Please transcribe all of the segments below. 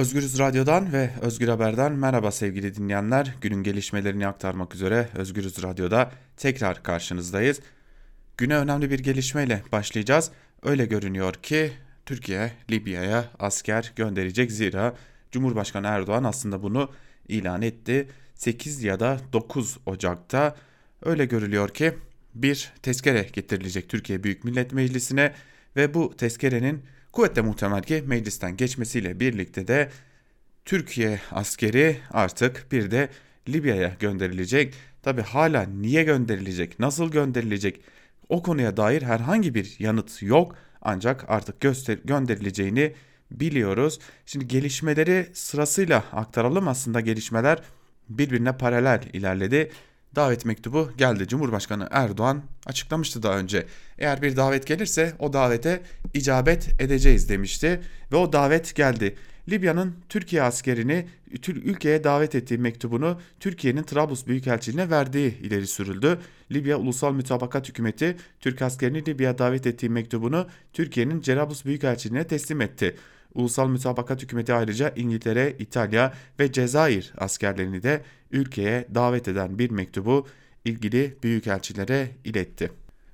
Özgürüz Radyo'dan ve Özgür Haber'den merhaba sevgili dinleyenler. Günün gelişmelerini aktarmak üzere Özgürüz Radyo'da tekrar karşınızdayız. Güne önemli bir gelişmeyle başlayacağız. Öyle görünüyor ki Türkiye Libya'ya asker gönderecek zira Cumhurbaşkanı Erdoğan aslında bunu ilan etti. 8 ya da 9 Ocak'ta öyle görülüyor ki bir tezkere getirilecek Türkiye Büyük Millet Meclisi'ne ve bu tezkerenin kuvvetle muhtemel ki meclisten geçmesiyle birlikte de Türkiye askeri artık bir de Libya'ya gönderilecek. Tabi hala niye gönderilecek, nasıl gönderilecek o konuya dair herhangi bir yanıt yok. Ancak artık göster gönderileceğini biliyoruz. Şimdi gelişmeleri sırasıyla aktaralım. Aslında gelişmeler birbirine paralel ilerledi davet mektubu geldi. Cumhurbaşkanı Erdoğan açıklamıştı daha önce. Eğer bir davet gelirse o davete icabet edeceğiz demişti ve o davet geldi. Libya'nın Türkiye askerini ülkeye davet ettiği mektubunu Türkiye'nin Trablus Büyükelçiliğine verdiği ileri sürüldü. Libya Ulusal Mütabakat Hükümeti Türk askerini Libya'ya davet ettiği mektubunu Türkiye'nin Cerablus Büyükelçiliğine teslim etti. Ulusal Mütabakat Hükümeti ayrıca İngiltere, İtalya ve Cezayir askerlerini de ülkeye davet eden bir mektubu ilgili büyükelçilere iletti.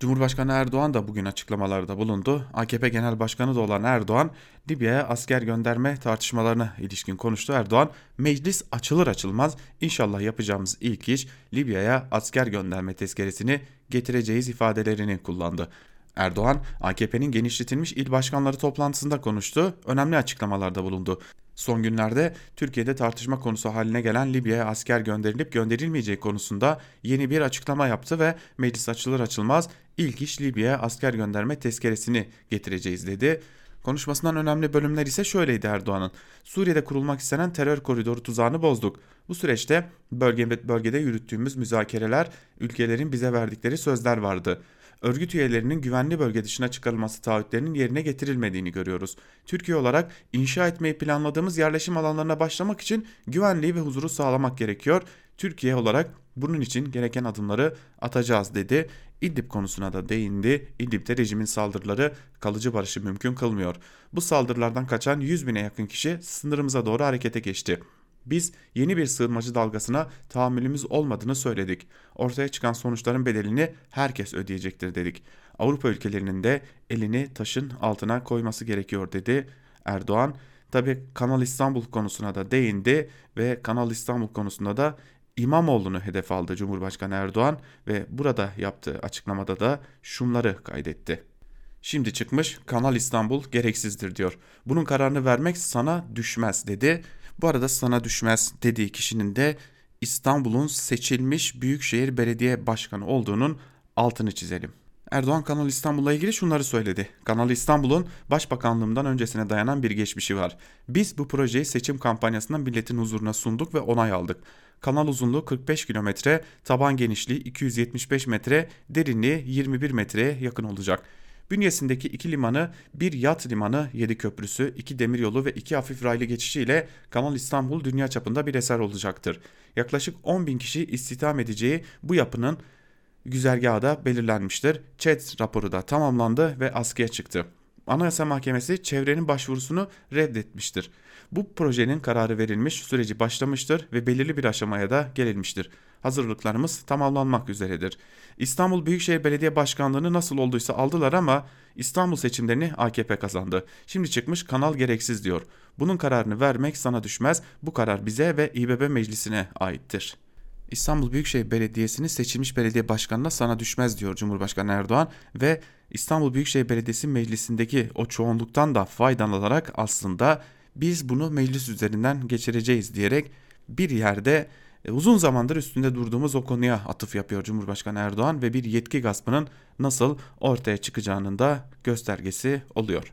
Cumhurbaşkanı Erdoğan da bugün açıklamalarda bulundu. AKP Genel Başkanı da olan Erdoğan, Libya'ya asker gönderme tartışmalarına ilişkin konuştu. Erdoğan, meclis açılır açılmaz inşallah yapacağımız ilk iş Libya'ya asker gönderme tezkeresini getireceğiz ifadelerini kullandı. Erdoğan, AKP'nin genişletilmiş il başkanları toplantısında konuştu, önemli açıklamalarda bulundu. Son günlerde Türkiye'de tartışma konusu haline gelen Libya'ya asker gönderilip gönderilmeyeceği konusunda yeni bir açıklama yaptı ve meclis açılır açılmaz ilk iş Libya'ya asker gönderme tezkeresini getireceğiz dedi. Konuşmasından önemli bölümler ise şöyleydi Erdoğan'ın. Suriye'de kurulmak istenen terör koridoru tuzağını bozduk. Bu süreçte bölge, bölgede yürüttüğümüz müzakereler ülkelerin bize verdikleri sözler vardı örgüt üyelerinin güvenli bölge dışına çıkarılması taahhütlerinin yerine getirilmediğini görüyoruz. Türkiye olarak inşa etmeyi planladığımız yerleşim alanlarına başlamak için güvenliği ve huzuru sağlamak gerekiyor. Türkiye olarak bunun için gereken adımları atacağız dedi. İdlib konusuna da değindi. İdlib'de rejimin saldırıları kalıcı barışı mümkün kılmıyor. Bu saldırılardan kaçan 100 bine yakın kişi sınırımıza doğru harekete geçti. Biz yeni bir sığınmacı dalgasına tahammülümüz olmadığını söyledik. Ortaya çıkan sonuçların bedelini herkes ödeyecektir dedik. Avrupa ülkelerinin de elini taşın altına koyması gerekiyor dedi Erdoğan. Tabi Kanal İstanbul konusuna da değindi ve Kanal İstanbul konusunda da İmamoğlu'nu hedef aldı Cumhurbaşkanı Erdoğan ve burada yaptığı açıklamada da şunları kaydetti. Şimdi çıkmış Kanal İstanbul gereksizdir diyor. Bunun kararını vermek sana düşmez dedi. Bu arada sana düşmez dediği kişinin de İstanbul'un seçilmiş Büyükşehir Belediye Başkanı olduğunun altını çizelim. Erdoğan Kanal İstanbul'la ilgili şunları söyledi. Kanal İstanbul'un başbakanlığımdan öncesine dayanan bir geçmişi var. Biz bu projeyi seçim kampanyasından milletin huzuruna sunduk ve onay aldık. Kanal uzunluğu 45 kilometre, taban genişliği 275 metre, derinliği 21 metreye yakın olacak. Bünyesindeki iki limanı, bir yat limanı, yedi köprüsü, iki demiryolu ve iki hafif raylı geçişiyle Kanal İstanbul dünya çapında bir eser olacaktır. Yaklaşık 10 bin kişi istihdam edeceği bu yapının güzergahı belirlenmiştir. ÇED raporu da tamamlandı ve askıya çıktı. Anayasa Mahkemesi çevrenin başvurusunu reddetmiştir. Bu projenin kararı verilmiş, süreci başlamıştır ve belirli bir aşamaya da gelinmiştir. Hazırlıklarımız tamamlanmak üzeredir. İstanbul Büyükşehir Belediye Başkanlığı'nı nasıl olduysa aldılar ama İstanbul seçimlerini AKP kazandı. Şimdi çıkmış kanal gereksiz diyor. Bunun kararını vermek sana düşmez. Bu karar bize ve İBB Meclisi'ne aittir. İstanbul Büyükşehir Belediyesi'nin seçilmiş belediye başkanına sana düşmez diyor Cumhurbaşkanı Erdoğan ve İstanbul Büyükşehir Belediyesi meclisindeki o çoğunluktan da faydalanarak aslında biz bunu meclis üzerinden geçireceğiz diyerek bir yerde e, uzun zamandır üstünde durduğumuz o konuya atıf yapıyor Cumhurbaşkanı Erdoğan ve bir yetki gaspının nasıl ortaya çıkacağının da göstergesi oluyor.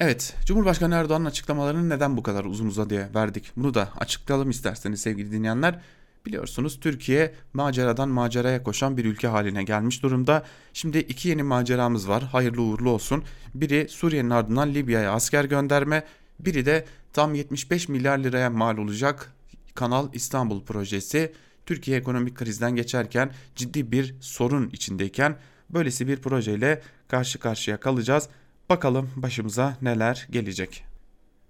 Evet, Cumhurbaşkanı Erdoğan'ın açıklamalarını neden bu kadar uzun uzadıya verdik? Bunu da açıklayalım isterseniz sevgili dinleyenler. Biliyorsunuz Türkiye maceradan maceraya koşan bir ülke haline gelmiş durumda. Şimdi iki yeni maceramız var. Hayırlı uğurlu olsun. Biri Suriye'nin ardından Libya'ya asker gönderme, biri de tam 75 milyar liraya mal olacak Kanal İstanbul projesi. Türkiye ekonomik krizden geçerken ciddi bir sorun içindeyken böylesi bir projeyle karşı karşıya kalacağız. Bakalım başımıza neler gelecek.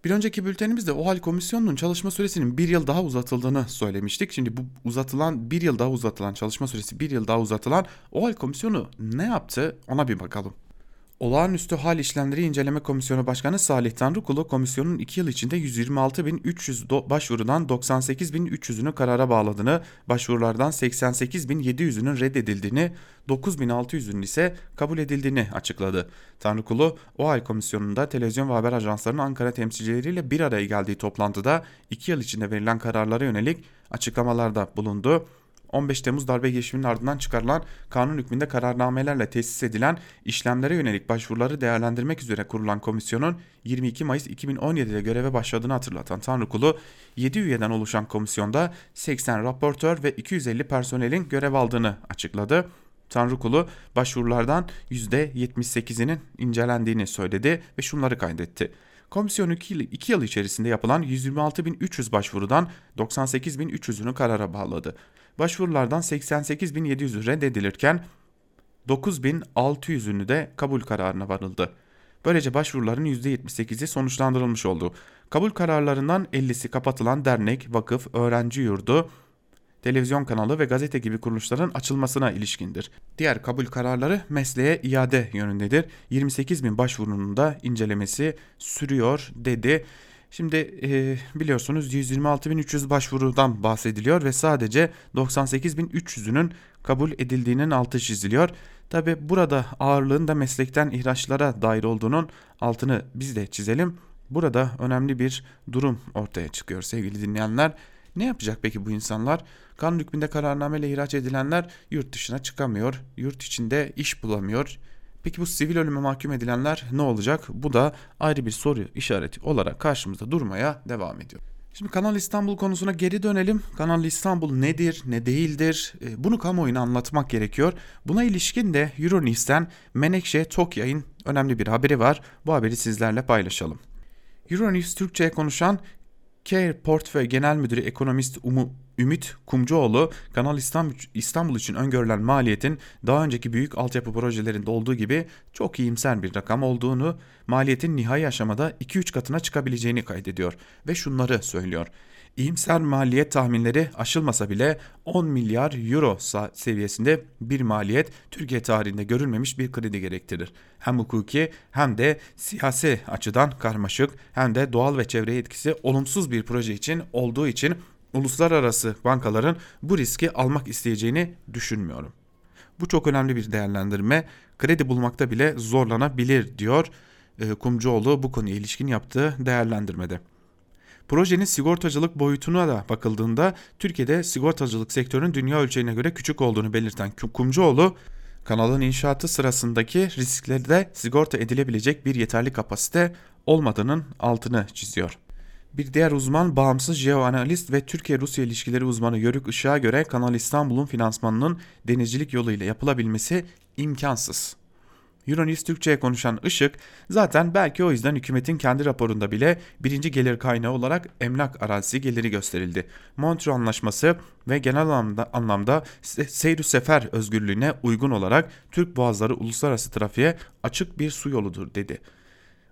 Bir önceki bültenimizde OHAL komisyonunun çalışma süresinin bir yıl daha uzatıldığını söylemiştik. Şimdi bu uzatılan bir yıl daha uzatılan çalışma süresi bir yıl daha uzatılan OHAL komisyonu ne yaptı ona bir bakalım. Olağanüstü Hal İşlemleri İnceleme Komisyonu Başkanı Salih Tanrıkulu komisyonun 2 yıl içinde 126.300 başvurudan 98.300'ünü karara bağladığını, başvurulardan 88.700'ünün reddedildiğini, 9.600'ünün ise kabul edildiğini açıkladı. Tanrıkulu, OHAL komisyonunda televizyon ve haber ajanslarının Ankara temsilcileriyle bir araya geldiği toplantıda 2 yıl içinde verilen kararlara yönelik açıklamalarda bulundu. 15 Temmuz darbe girişiminin ardından çıkarılan kanun hükmünde kararnamelerle tesis edilen işlemlere yönelik başvuruları değerlendirmek üzere kurulan komisyonun 22 Mayıs 2017'de göreve başladığını hatırlatan Tanrıkulu, 7 üyeden oluşan komisyonda 80 raportör ve 250 personelin görev aldığını açıkladı. Tanrıkulu başvurulardan %78'inin incelendiğini söyledi ve şunları kaydetti. Komisyon 2 yıl, 2 yıl içerisinde yapılan 126.300 başvurudan 98.300'ünü karara bağladı. Başvurulardan 88.700'ü reddedilirken 9.600'ünü de kabul kararına varıldı. Böylece başvuruların %78'i sonuçlandırılmış oldu. Kabul kararlarından 50'si kapatılan dernek, vakıf, öğrenci yurdu, televizyon kanalı ve gazete gibi kuruluşların açılmasına ilişkindir. Diğer kabul kararları mesleğe iade yönündedir. 28 bin başvurunun da incelemesi sürüyor dedi. Şimdi e, biliyorsunuz 126.300 başvurudan bahsediliyor ve sadece 98.300'ünün kabul edildiğinin altı çiziliyor. Tabi burada ağırlığın da meslekten ihraçlara dair olduğunun altını biz de çizelim. Burada önemli bir durum ortaya çıkıyor sevgili dinleyenler. Ne yapacak peki bu insanlar? Kanun hükmünde kararnameyle ihraç edilenler yurt dışına çıkamıyor, yurt içinde iş bulamıyor. Peki bu sivil ölüme mahkum edilenler ne olacak? Bu da ayrı bir soru işareti olarak karşımızda durmaya devam ediyor. Şimdi Kanal İstanbul konusuna geri dönelim. Kanal İstanbul nedir, ne değildir? E, bunu kamuoyuna anlatmak gerekiyor. Buna ilişkin de Euronews'ten Menekşe Tokyay'ın önemli bir haberi var. Bu haberi sizlerle paylaşalım. Euronews Türkçe'ye konuşan Care Portföy Genel Müdürü Ekonomist Umu, Ümit Kumcuoğlu, Kanal İstanbul için öngörülen maliyetin daha önceki büyük altyapı projelerinde olduğu gibi çok iyimser bir rakam olduğunu, maliyetin nihai aşamada 2-3 katına çıkabileceğini kaydediyor ve şunları söylüyor. İyimser maliyet tahminleri aşılmasa bile 10 milyar euro seviyesinde bir maliyet Türkiye tarihinde görülmemiş bir kredi gerektirir. Hem hukuki hem de siyasi açıdan karmaşık hem de doğal ve çevre etkisi olumsuz bir proje için olduğu için uluslararası bankaların bu riski almak isteyeceğini düşünmüyorum. Bu çok önemli bir değerlendirme. Kredi bulmakta bile zorlanabilir diyor e, Kumcuoğlu bu konuya ilişkin yaptığı değerlendirmede. Projenin sigortacılık boyutuna da bakıldığında Türkiye'de sigortacılık sektörünün dünya ölçeğine göre küçük olduğunu belirten Kumcuoğlu, kanalın inşaatı sırasındaki risklerde sigorta edilebilecek bir yeterli kapasite olmadığının altını çiziyor. Bir diğer uzman bağımsız jeoanalist ve Türkiye-Rusya ilişkileri uzmanı Yörük Işık'a göre Kanal İstanbul'un finansmanının denizcilik yoluyla yapılabilmesi imkansız. Euronews Türkçe'ye konuşan Işık zaten belki o yüzden hükümetin kendi raporunda bile birinci gelir kaynağı olarak emlak arazisi geliri gösterildi. Montreux Anlaşması ve genel anlamda, anlamda seyir sefer özgürlüğüne uygun olarak Türk boğazları uluslararası trafiğe açık bir su yoludur dedi.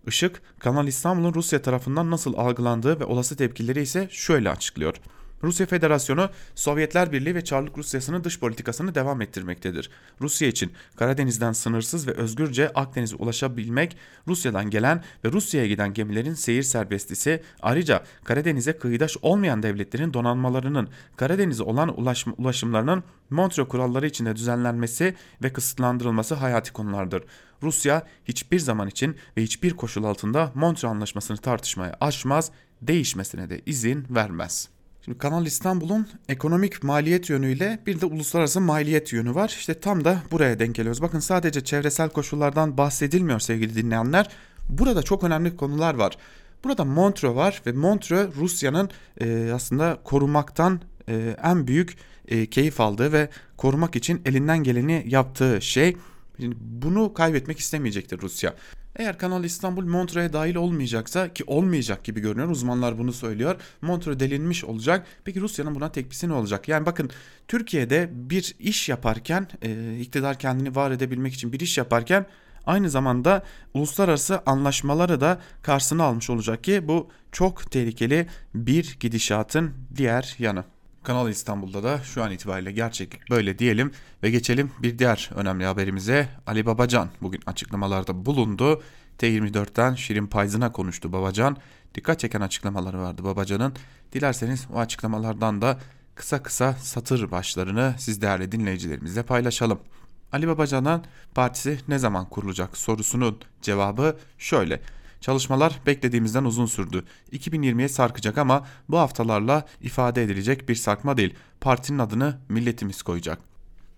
Işık, Kanal İstanbul'un Rusya tarafından nasıl algılandığı ve olası tepkileri ise şöyle açıklıyor. Rusya Federasyonu Sovyetler Birliği ve Çarlık Rusyası'nın dış politikasını devam ettirmektedir. Rusya için Karadeniz'den sınırsız ve özgürce Akdeniz'e ulaşabilmek, Rusya'dan gelen ve Rusya'ya giden gemilerin seyir serbestisi, ayrıca Karadeniz'e kıyıdaş olmayan devletlerin donanmalarının Karadeniz'e olan ulaşım, ulaşımlarının Montreux kuralları içinde düzenlenmesi ve kısıtlandırılması hayati konulardır. Rusya hiçbir zaman için ve hiçbir koşul altında Montreux Anlaşması'nı tartışmaya açmaz, değişmesine de izin vermez. Şimdi Kanal İstanbul'un ekonomik maliyet yönüyle bir de uluslararası maliyet yönü var. İşte tam da buraya denk geliyoruz. Bakın sadece çevresel koşullardan bahsedilmiyor sevgili dinleyenler. Burada çok önemli konular var. Burada Montreux var ve Montreux Rusya'nın e, aslında korumaktan e, en büyük e, keyif aldığı ve korumak için elinden geleni yaptığı şey. Bunu kaybetmek istemeyecektir Rusya. Eğer Kanal İstanbul Montreux'e dahil olmayacaksa ki olmayacak gibi görünüyor uzmanlar bunu söylüyor. Montreux delinmiş olacak. Peki Rusya'nın buna tepkisi ne olacak? Yani bakın Türkiye'de bir iş yaparken e, iktidar kendini var edebilmek için bir iş yaparken Aynı zamanda uluslararası anlaşmaları da karşısına almış olacak ki bu çok tehlikeli bir gidişatın diğer yanı. Kanal İstanbul'da da şu an itibariyle gerçeklik böyle diyelim ve geçelim bir diğer önemli haberimize. Ali Babacan bugün açıklamalarda bulundu. T24'ten Şirin Payzın'a konuştu Babacan. Dikkat çeken açıklamaları vardı Babacan'ın. Dilerseniz o açıklamalardan da kısa kısa satır başlarını siz değerli dinleyicilerimizle paylaşalım. Ali Babacan'dan partisi ne zaman kurulacak sorusunun cevabı şöyle. Çalışmalar beklediğimizden uzun sürdü. 2020'ye sarkacak ama bu haftalarla ifade edilecek bir sarkma değil. Partinin adını milletimiz koyacak.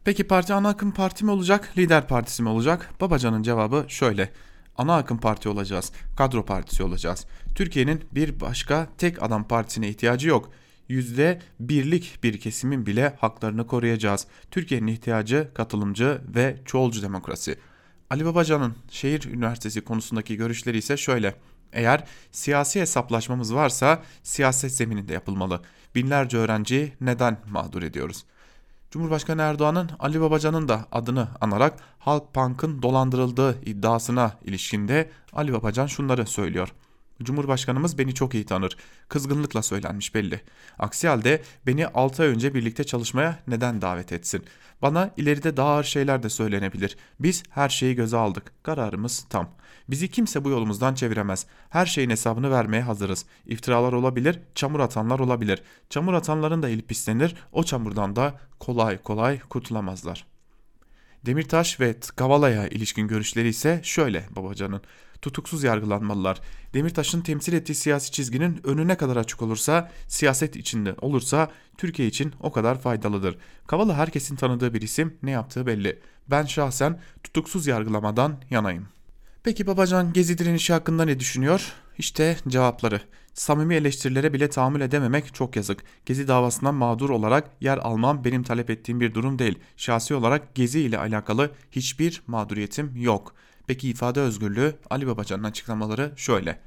Peki parti ana akım parti mi olacak, lider partisi mi olacak? Babacan'ın cevabı şöyle. Ana akım parti olacağız, kadro partisi olacağız. Türkiye'nin bir başka tek adam partisine ihtiyacı yok. Yüzde birlik bir kesimin bile haklarını koruyacağız. Türkiye'nin ihtiyacı katılımcı ve çoğulcu demokrasi. Ali Babacan'ın şehir üniversitesi konusundaki görüşleri ise şöyle. Eğer siyasi hesaplaşmamız varsa siyaset zemininde yapılmalı. Binlerce öğrenci neden mağdur ediyoruz? Cumhurbaşkanı Erdoğan'ın Ali Babacan'ın da adını anarak Halkbank'ın dolandırıldığı iddiasına ilişkinde Ali Babacan şunları söylüyor. Cumhurbaşkanımız beni çok iyi tanır. Kızgınlıkla söylenmiş belli. Aksi halde beni 6 ay önce birlikte çalışmaya neden davet etsin? Bana ileride daha ağır şeyler de söylenebilir. Biz her şeyi göze aldık. Kararımız tam. Bizi kimse bu yolumuzdan çeviremez. Her şeyin hesabını vermeye hazırız. İftiralar olabilir, çamur atanlar olabilir. Çamur atanların da eli pislenir, o çamurdan da kolay kolay kurtulamazlar. Demirtaş ve Kavala'ya ilişkin görüşleri ise şöyle Babacan'ın tutuksuz yargılanmalılar. Demirtaş'ın temsil ettiği siyasi çizginin önüne kadar açık olursa, siyaset içinde olursa Türkiye için o kadar faydalıdır. Kavala herkesin tanıdığı bir isim, ne yaptığı belli. Ben şahsen tutuksuz yargılamadan yanayım. Peki Babacan Gezi direnişi hakkında ne düşünüyor? İşte cevapları. Samimi eleştirilere bile tahammül edememek çok yazık. Gezi davasından mağdur olarak yer almam benim talep ettiğim bir durum değil. Şahsi olarak Gezi ile alakalı hiçbir mağduriyetim yok. Peki ifade özgürlüğü Ali Babacan'ın açıklamaları şöyle.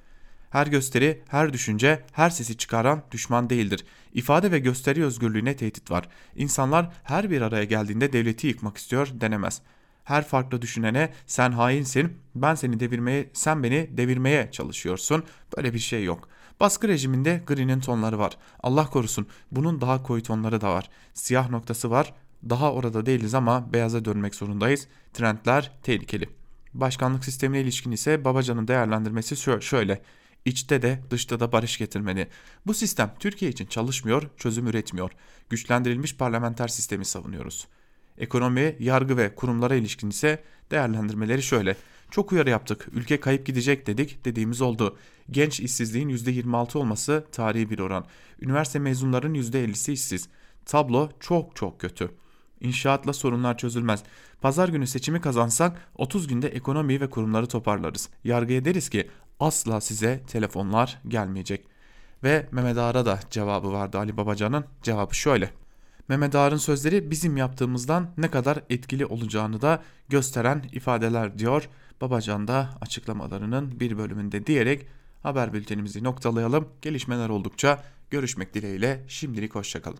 Her gösteri, her düşünce, her sesi çıkaran düşman değildir. İfade ve gösteri özgürlüğüne tehdit var. İnsanlar her bir araya geldiğinde devleti yıkmak istiyor denemez. Her farklı düşünene sen hainsin, ben seni devirmeye, sen beni devirmeye çalışıyorsun. Böyle bir şey yok. Baskı rejiminde gri'nin tonları var. Allah korusun bunun daha koyu tonları da var. Siyah noktası var. Daha orada değiliz ama beyaza dönmek zorundayız. Trendler tehlikeli. Başkanlık sistemine ilişkin ise Babacan'ın değerlendirmesi şöyle. İçte de dışta da barış getirmeli. Bu sistem Türkiye için çalışmıyor, çözüm üretmiyor. Güçlendirilmiş parlamenter sistemi savunuyoruz. Ekonomi, yargı ve kurumlara ilişkin ise değerlendirmeleri şöyle. Çok uyarı yaptık, ülke kayıp gidecek dedik, dediğimiz oldu. Genç işsizliğin %26 olması tarihi bir oran. Üniversite mezunlarının %50'si işsiz. Tablo çok çok kötü. İnşaatla sorunlar çözülmez. Pazar günü seçimi kazansak 30 günde ekonomiyi ve kurumları toparlarız. Yargıya deriz ki asla size telefonlar gelmeyecek. Ve Mehmet Ağar'a da cevabı vardı Ali Babacan'ın. Cevabı şöyle. Mehmet Ağar'ın sözleri bizim yaptığımızdan ne kadar etkili olacağını da gösteren ifadeler diyor. Babacan da açıklamalarının bir bölümünde diyerek haber bültenimizi noktalayalım. Gelişmeler oldukça görüşmek dileğiyle şimdilik hoşçakalın.